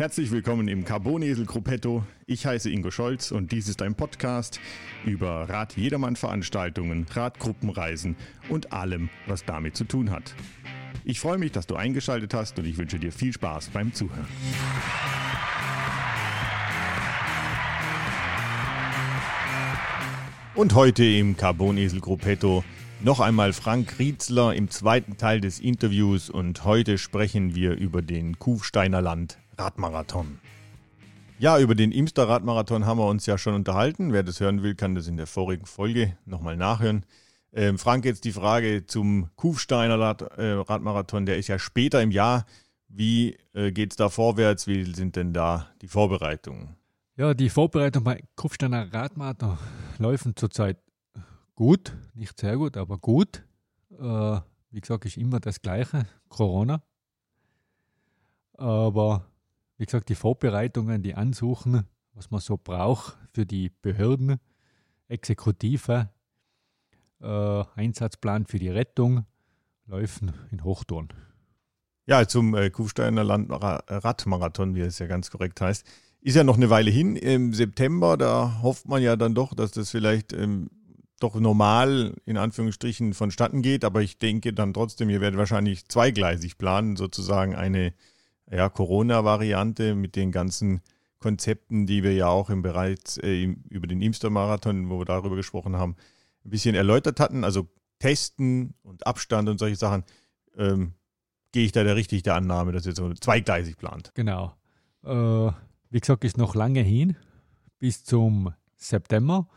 Herzlich willkommen im Carbonesel Gruppetto. Ich heiße Ingo Scholz und dies ist ein Podcast über Rad-Jedermann-Veranstaltungen, Radgruppenreisen und allem, was damit zu tun hat. Ich freue mich, dass du eingeschaltet hast und ich wünsche dir viel Spaß beim Zuhören. Und heute im Carbonesel Gruppetto noch einmal Frank Rietzler im zweiten Teil des Interviews und heute sprechen wir über den Kufsteiner Land Radmarathon. Ja, über den Imster Radmarathon haben wir uns ja schon unterhalten. Wer das hören will, kann das in der vorigen Folge nochmal nachhören. Ähm, Frank, jetzt die Frage zum Kufsteiner Rad, äh, Radmarathon. Der ist ja später im Jahr. Wie äh, geht es da vorwärts? Wie sind denn da die Vorbereitungen? Ja, die Vorbereitungen bei Kufsteiner Radmarathon laufen zurzeit gut. Nicht sehr gut, aber gut. Äh, wie gesagt, ist immer das Gleiche. Corona. Aber wie gesagt, die Vorbereitungen, die Ansuchen, was man so braucht für die Behörden, Exekutive, äh, Einsatzplan für die Rettung, laufen in Hochtouren. Ja, zum äh, Kufsteiner Land Radmarathon, wie es ja ganz korrekt heißt, ist ja noch eine Weile hin. Im September, da hofft man ja dann doch, dass das vielleicht ähm, doch normal in Anführungsstrichen vonstatten geht. Aber ich denke dann trotzdem, ihr werdet wahrscheinlich zweigleisig planen, sozusagen eine ja, Corona-Variante mit den ganzen Konzepten, die wir ja auch im bereits äh, über den Imster-Marathon, wo wir darüber gesprochen haben, ein bisschen erläutert hatten. Also Testen und Abstand und solche Sachen. Ähm, gehe ich da der richtig der Annahme, dass ihr so zweigleisig plant? Genau. Äh, wie gesagt, ist noch lange hin, bis zum September.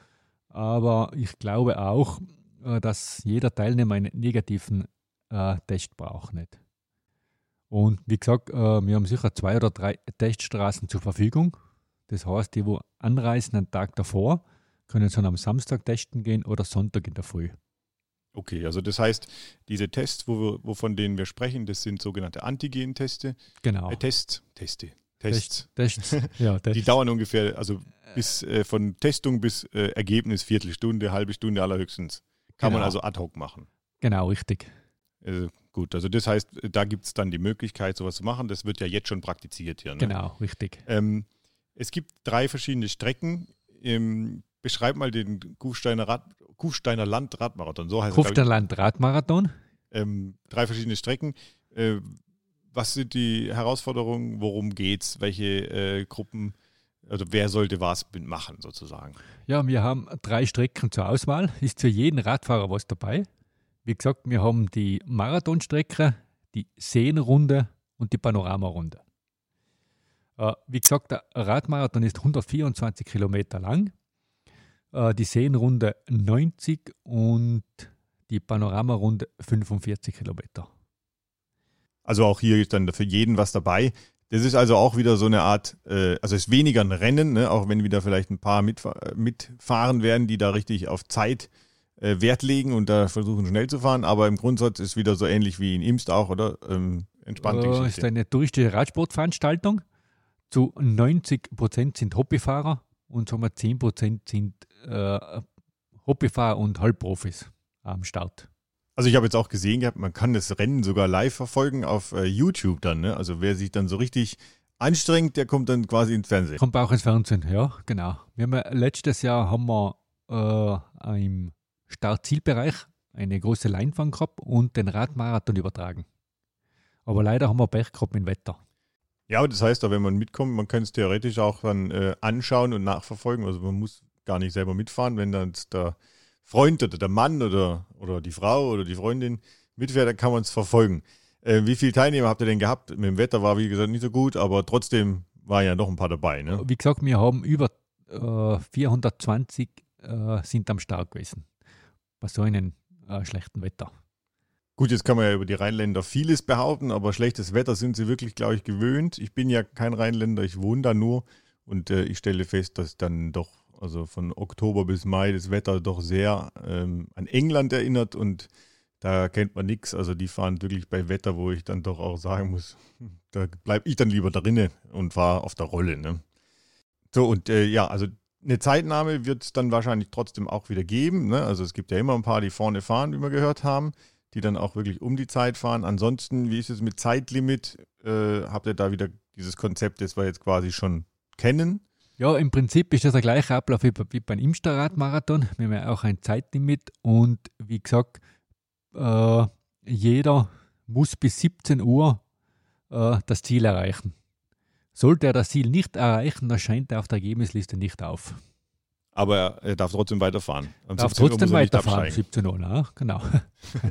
Aber ich glaube auch, äh, dass jeder Teilnehmer einen negativen äh, Test braucht. Nicht. Und wie gesagt, äh, wir haben sicher zwei oder drei Teststraßen zur Verfügung. Das heißt, die, wo anreisen, einen Tag davor, können schon am Samstag testen gehen oder Sonntag in der Früh. Okay, also das heißt, diese Tests, wo wir, wovon denen wir sprechen, das sind sogenannte Antigen-Teste. Genau. Äh, Tests, Teste, Tests. Tests. Ja, Tests. Die dauern ungefähr, also bis äh, von Testung bis äh, Ergebnis Viertelstunde, halbe Stunde allerhöchstens. Kann genau. man also ad hoc machen. Genau, richtig. Also gut, also das heißt, da gibt es dann die Möglichkeit, sowas zu machen. Das wird ja jetzt schon praktiziert hier. Ne? Genau, richtig. Ähm, es gibt drei verschiedene Strecken. Ähm, beschreib mal den Kufsteiner, Rad, Kufsteiner Land Radmarathon. So heißt Kufsteiner Land Radmarathon. Ähm, drei verschiedene Strecken. Äh, was sind die Herausforderungen? Worum geht's? Welche äh, Gruppen? Also wer sollte was machen sozusagen? Ja, wir haben drei Strecken zur Auswahl. Ist für jeden Radfahrer was dabei. Wie gesagt, wir haben die Marathonstrecke, die Seenrunde und die Panoramarunde. Äh, wie gesagt, der Radmarathon ist 124 Kilometer lang, äh, die Seenrunde 90 und die Panoramarunde 45 Kilometer. Also auch hier ist dann für jeden was dabei. Das ist also auch wieder so eine Art, äh, also es ist weniger ein Rennen, ne? auch wenn wieder vielleicht ein paar mitfahr mitfahren werden, die da richtig auf Zeit äh, Wert legen und da versuchen schnell zu fahren, aber im Grundsatz ist wieder so ähnlich wie in Imst auch, oder? Ähm, entspannte äh, ist eine touristische Radsportveranstaltung. Zu 90 Prozent sind Hobbyfahrer und sagen wir 10 Prozent sind äh, Hobbyfahrer und Halbprofis am Start. Also ich habe jetzt auch gesehen gehabt, man kann das Rennen sogar live verfolgen auf äh, YouTube dann. Ne? Also wer sich dann so richtig anstrengt, der kommt dann quasi ins Fernsehen. Kommt auch ins Fernsehen, ja, genau. Wir haben ja, letztes Jahr haben wir äh, im Startzielbereich eine große Leinwand gehabt und den Radmarathon übertragen. Aber leider haben wir Pech gehabt mit dem Wetter. Ja, das heißt, wenn man mitkommt, man kann es theoretisch auch dann äh, anschauen und nachverfolgen. Also man muss gar nicht selber mitfahren. Wenn dann der Freund oder der Mann oder, oder die Frau oder die Freundin mitfährt, dann kann man es verfolgen. Äh, wie viele Teilnehmer habt ihr denn gehabt? Mit dem Wetter war, wie gesagt, nicht so gut, aber trotzdem waren ja noch ein paar dabei. Ne? Wie gesagt, wir haben über äh, 420 äh, sind am Start gewesen bei so einem äh, schlechten Wetter. Gut, jetzt kann man ja über die Rheinländer vieles behaupten, aber schlechtes Wetter sind sie wirklich, glaube ich, gewöhnt. Ich bin ja kein Rheinländer, ich wohne da nur und äh, ich stelle fest, dass dann doch, also von Oktober bis Mai, das Wetter doch sehr ähm, an England erinnert und da kennt man nichts. Also die fahren wirklich bei Wetter, wo ich dann doch auch sagen muss, da bleibe ich dann lieber drinnen und fahre auf der Rolle. Ne? So, und äh, ja, also eine Zeitnahme wird es dann wahrscheinlich trotzdem auch wieder geben. Ne? Also es gibt ja immer ein paar, die vorne fahren, wie wir gehört haben, die dann auch wirklich um die Zeit fahren. Ansonsten, wie ist es mit Zeitlimit? Äh, habt ihr da wieder dieses Konzept, das wir jetzt quasi schon kennen. Ja, im Prinzip ist das der gleiche Ablauf wie, wie beim Imsterrad-Marathon. Wir haben ja auch ein Zeitlimit und wie gesagt, äh, jeder muss bis 17 Uhr äh, das Ziel erreichen. Sollte er das Ziel nicht erreichen, dann scheint er auf der Ergebnisliste nicht auf. Aber er darf trotzdem weiterfahren. Um darf trotzdem weiterfahren, 17 Uhr, ne? genau.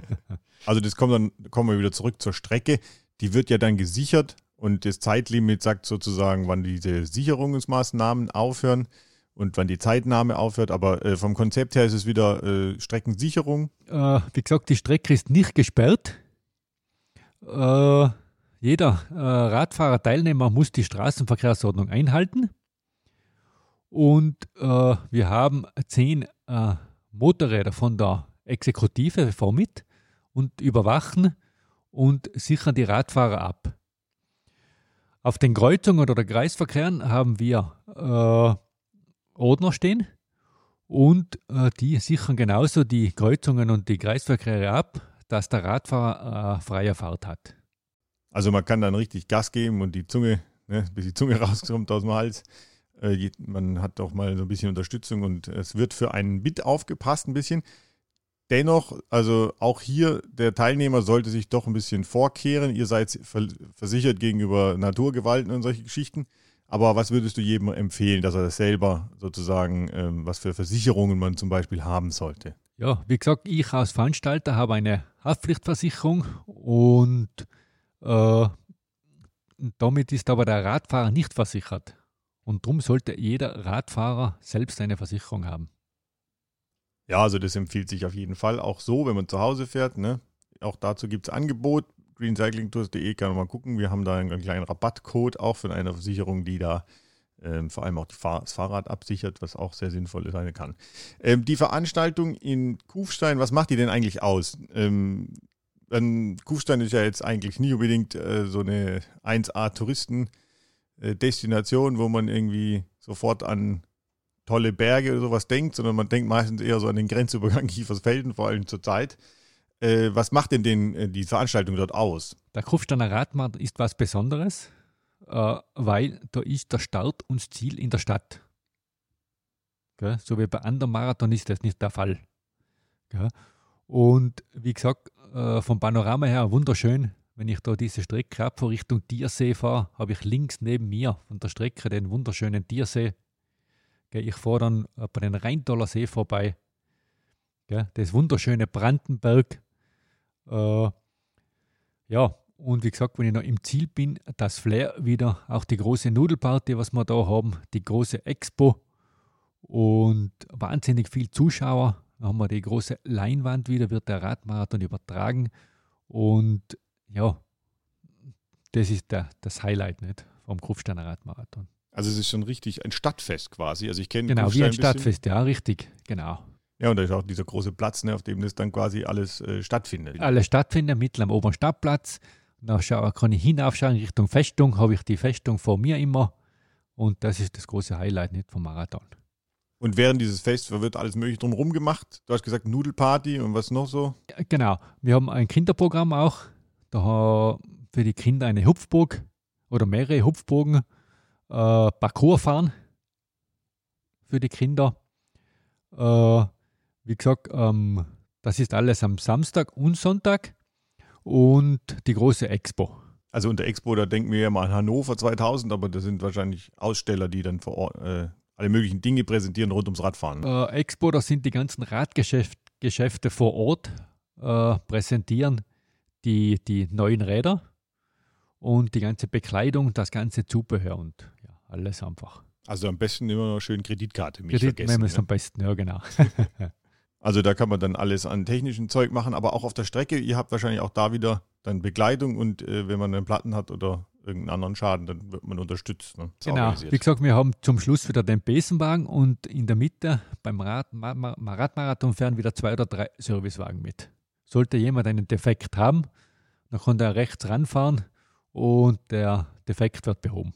also das kommt dann, kommen wir wieder zurück zur Strecke. Die wird ja dann gesichert und das Zeitlimit sagt sozusagen, wann diese Sicherungsmaßnahmen aufhören und wann die Zeitnahme aufhört. Aber äh, vom Konzept her ist es wieder äh, Streckensicherung. Äh, wie gesagt, die Strecke ist nicht gesperrt. Äh, jeder äh, Radfahrer, Teilnehmer muss die Straßenverkehrsordnung einhalten. Und äh, wir haben zehn äh, Motorräder von der Exekutive vor mit und überwachen und sichern die Radfahrer ab. Auf den Kreuzungen oder der Kreisverkehren haben wir äh, Ordner stehen und äh, die sichern genauso die Kreuzungen und die Kreisverkehre ab, dass der Radfahrer äh, freie Fahrt hat. Also man kann dann richtig Gas geben und die Zunge, ne, bis die Zunge rauskommt aus dem Hals. Äh, man hat auch mal so ein bisschen Unterstützung und es wird für einen Bit aufgepasst ein bisschen. Dennoch, also auch hier, der Teilnehmer sollte sich doch ein bisschen vorkehren. Ihr seid versichert gegenüber Naturgewalten und solche Geschichten. Aber was würdest du jedem empfehlen, dass er das selber sozusagen, ähm, was für Versicherungen man zum Beispiel haben sollte? Ja, wie gesagt, ich als Veranstalter habe eine Haftpflichtversicherung und äh, damit ist aber der Radfahrer nicht versichert. Und darum sollte jeder Radfahrer selbst eine Versicherung haben. Ja, also das empfiehlt sich auf jeden Fall auch so, wenn man zu Hause fährt. Ne? Auch dazu gibt es Angebot. greencyclingtours.de kann man mal gucken. Wir haben da einen, kleinen Rabattcode auch von einer Versicherung, die da ähm, vor allem auch Fahr das Fahrrad absichert, was auch sehr sinnvoll sein kann. Ähm, die Veranstaltung in Kufstein, was macht die denn eigentlich aus? Ähm, Kufstein ist ja jetzt eigentlich nie unbedingt äh, so eine 1A-Touristen- äh, wo man irgendwie sofort an tolle Berge oder sowas denkt, sondern man denkt meistens eher so an den Grenzübergang Kiefersfelden, vor allem zur Zeit. Äh, was macht denn den, äh, die Veranstaltung dort aus? Der Kufsteiner Radmarkt ist was Besonderes, äh, weil da ist der Start und das Ziel in der Stadt. Gell? So wie bei anderen Marathon ist das nicht der Fall. Gell? Und wie gesagt, äh, vom Panorama her wunderschön wenn ich da diese Strecke ab Richtung Tiersee fahre, habe ich links neben mir von der Strecke den wunderschönen Tiersee. Ich fahre dann bei den Rheintaler See vorbei. Das wunderschöne Brandenberg. Äh, ja, und wie gesagt, wenn ich noch im Ziel bin, das Flair wieder, auch die große Nudelparty, was wir da haben, die große Expo und wahnsinnig viel Zuschauer. Haben wir die große Leinwand wieder, wird der Radmarathon übertragen. Und ja, das ist der, das Highlight nicht vom Kufsteiner Radmarathon. Also es ist schon richtig ein Stadtfest quasi. Also ich kenne Genau, Kufstein wie ein Stadtfest, ja, richtig, genau. Ja, und da ist auch dieser große Platz, ne, auf dem das dann quasi alles äh, stattfindet. Alles stattfindet, mittel am oberen Stadtplatz. Da kann ich hinaufschauen Richtung Festung, habe ich die Festung vor mir immer. Und das ist das große Highlight nicht vom Marathon. Und während dieses Fests wird alles mögliche drumherum gemacht. Du hast gesagt Nudelparty und was noch so? Genau. Wir haben ein Kinderprogramm auch. Da für die Kinder eine Hupfburg oder mehrere Hupfburgen, äh, Parcours fahren für die Kinder. Äh, wie gesagt, ähm, das ist alles am Samstag und Sonntag und die große Expo. Also unter Expo, da denken wir ja mal an Hannover 2000, aber das sind wahrscheinlich Aussteller, die dann vor Ort äh, alle möglichen Dinge präsentieren rund ums Radfahren. Äh, Expo, das sind die ganzen Radgeschäfte vor Ort äh, präsentieren die, die neuen Räder und die ganze Bekleidung, das ganze Zubehör und ja, alles einfach. Also am besten immer noch schön Kreditkarte mit Kredit vergessen. Ja? am besten, ja genau. also da kann man dann alles an technischen Zeug machen, aber auch auf der Strecke, ihr habt wahrscheinlich auch da wieder dann Begleitung und äh, wenn man einen Platten hat oder irgendeinen anderen Schaden, dann wird man unterstützt. Ne? Genau, wie gesagt, wir haben zum Schluss wieder den Besenwagen und in der Mitte beim Rad, Radmarathon fahren wieder zwei oder drei Servicewagen mit. Sollte jemand einen Defekt haben, dann kann er rechts ranfahren und der Defekt wird behoben.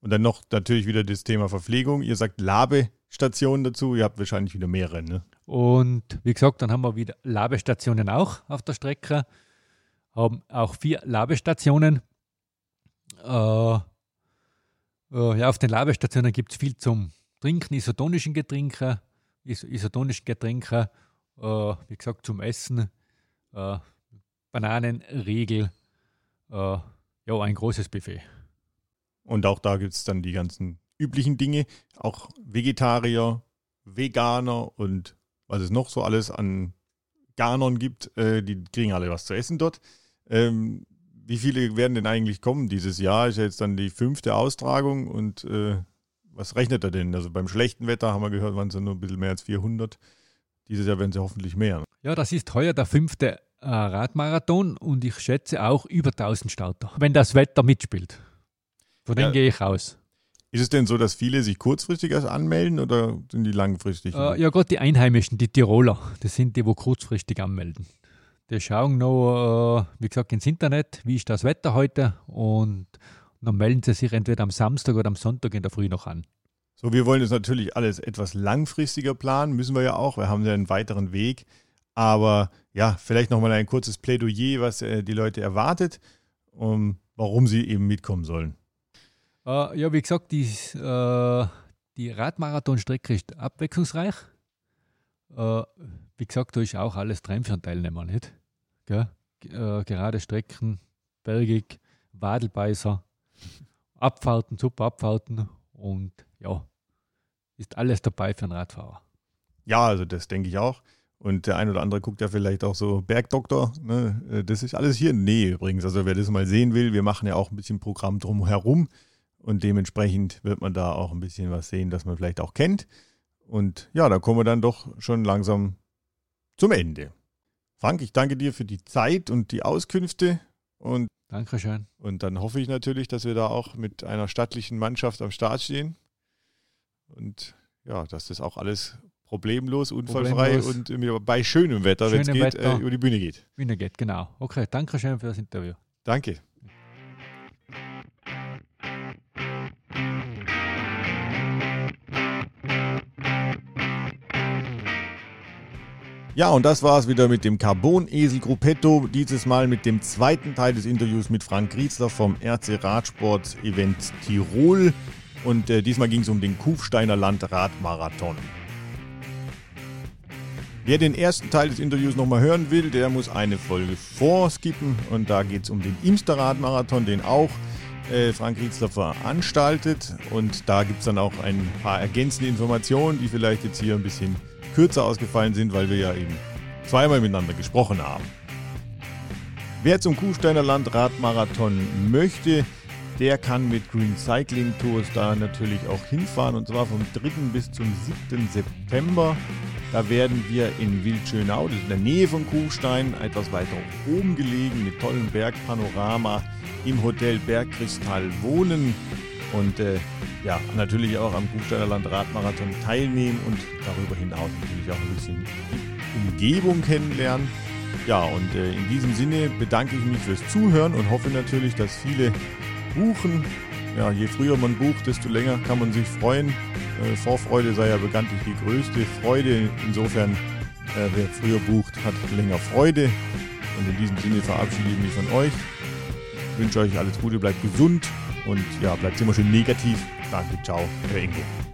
Und dann noch natürlich wieder das Thema Verpflegung. Ihr sagt Labestationen dazu, ihr habt wahrscheinlich wieder mehrere, ne? Und wie gesagt, dann haben wir wieder Labestationen auch auf der Strecke. Haben auch vier Labestationen. Äh, Äh, ja, auf den Labestationen gibt es viel zum Trinken, isotonischen Getränke, is isotonischen Getränke, äh, wie gesagt, zum Essen, äh, Bananen, Riegel, äh, ja, ein großes Buffet. Und auch da gibt es dann die ganzen üblichen Dinge, auch Vegetarier, Veganer und was es noch so alles an Garnern gibt, äh, die kriegen alle was zu essen dort. Ähm, wie viele werden denn eigentlich kommen dieses Jahr? Ist ja jetzt dann die fünfte Austragung und äh, was rechnet er denn? Also beim schlechten Wetter haben wir gehört, waren es ja nur ein bisschen mehr als 400. Dieses Jahr werden es ja hoffentlich mehr. Ja, das ist heuer der fünfte äh, Radmarathon und ich schätze auch über 1000 Starter, wenn das Wetter mitspielt. Von dem ja. gehe ich aus. Ist es denn so, dass viele sich kurzfristig erst anmelden oder sind die langfristig? Äh, ja, Gott, die Einheimischen, die Tiroler, das sind die, wo kurzfristig anmelden. Die schauen noch, äh, wie gesagt, ins Internet, wie ist das Wetter heute und dann melden sie sich entweder am Samstag oder am Sonntag in der Früh noch an. So, wir wollen das natürlich alles etwas langfristiger planen, müssen wir ja auch. Wir haben ja einen weiteren Weg. Aber ja, vielleicht nochmal ein kurzes Plädoyer, was äh, die Leute erwartet, um, warum sie eben mitkommen sollen. Äh, ja, wie gesagt, die, äh, die Radmarathonstrecke ist abwechslungsreich. Wie gesagt, da ist auch alles drin für einen Teilnehmer, nicht? Gell? Äh, gerade Strecken, bergig, Wadelbeißer, Abfahrten, super Abfahrten und ja, ist alles dabei für einen Radfahrer. Ja, also das denke ich auch. Und der ein oder andere guckt ja vielleicht auch so Bergdoktor. Ne? Äh, das ist alles hier in der Nähe übrigens. Also wer das mal sehen will, wir machen ja auch ein bisschen Programm drumherum. Und dementsprechend wird man da auch ein bisschen was sehen, das man vielleicht auch kennt. Und ja, da kommen wir dann doch schon langsam zum Ende. Frank, ich danke dir für die Zeit und die Auskünfte. Und Dankeschön. Und dann hoffe ich natürlich, dass wir da auch mit einer stattlichen Mannschaft am Start stehen. Und ja, dass das auch alles problemlos, unfallfrei problemlos. und bei schönem Wetter, wenn es geht, äh, über die Bühne geht. Bühne geht, genau. Okay, danke schön für das Interview. Danke. Ja, und das war es wieder mit dem Carbon-Esel Gruppetto. Dieses Mal mit dem zweiten Teil des Interviews mit Frank Grietzler vom RC Radsport Event Tirol. Und äh, diesmal ging es um den Kufsteiner Landradmarathon. Wer den ersten Teil des Interviews nochmal hören will, der muss eine Folge vorskippen. Und da geht es um den Imsterrad-Marathon, den auch äh, Frank Rietzler veranstaltet. Und da gibt es dann auch ein paar ergänzende Informationen, die vielleicht jetzt hier ein bisschen kürzer ausgefallen sind, weil wir ja eben zweimal miteinander gesprochen haben. Wer zum Kuhsteiner Land Radmarathon möchte, der kann mit Green Cycling Tours da natürlich auch hinfahren und zwar vom 3. bis zum 7. September. Da werden wir in Wildschönau, das ist in der Nähe von Kuhstein, etwas weiter oben gelegen, mit tollem Bergpanorama im Hotel Bergkristall wohnen und äh, ja, natürlich auch am Buchsteiner Land Radmarathon teilnehmen und darüber hinaus natürlich auch ein bisschen Umgebung kennenlernen. Ja, und äh, in diesem Sinne bedanke ich mich fürs Zuhören und hoffe natürlich, dass viele buchen. Ja, je früher man bucht, desto länger kann man sich freuen. Äh, Vorfreude sei ja bekanntlich die größte Freude. Insofern, äh, wer früher bucht, hat länger Freude. Und in diesem Sinne verabschiede ich mich von euch. Ich wünsche euch alles Gute, bleibt gesund und ja, bleibt immer schön negativ. Danke, ciao, euer Ingo.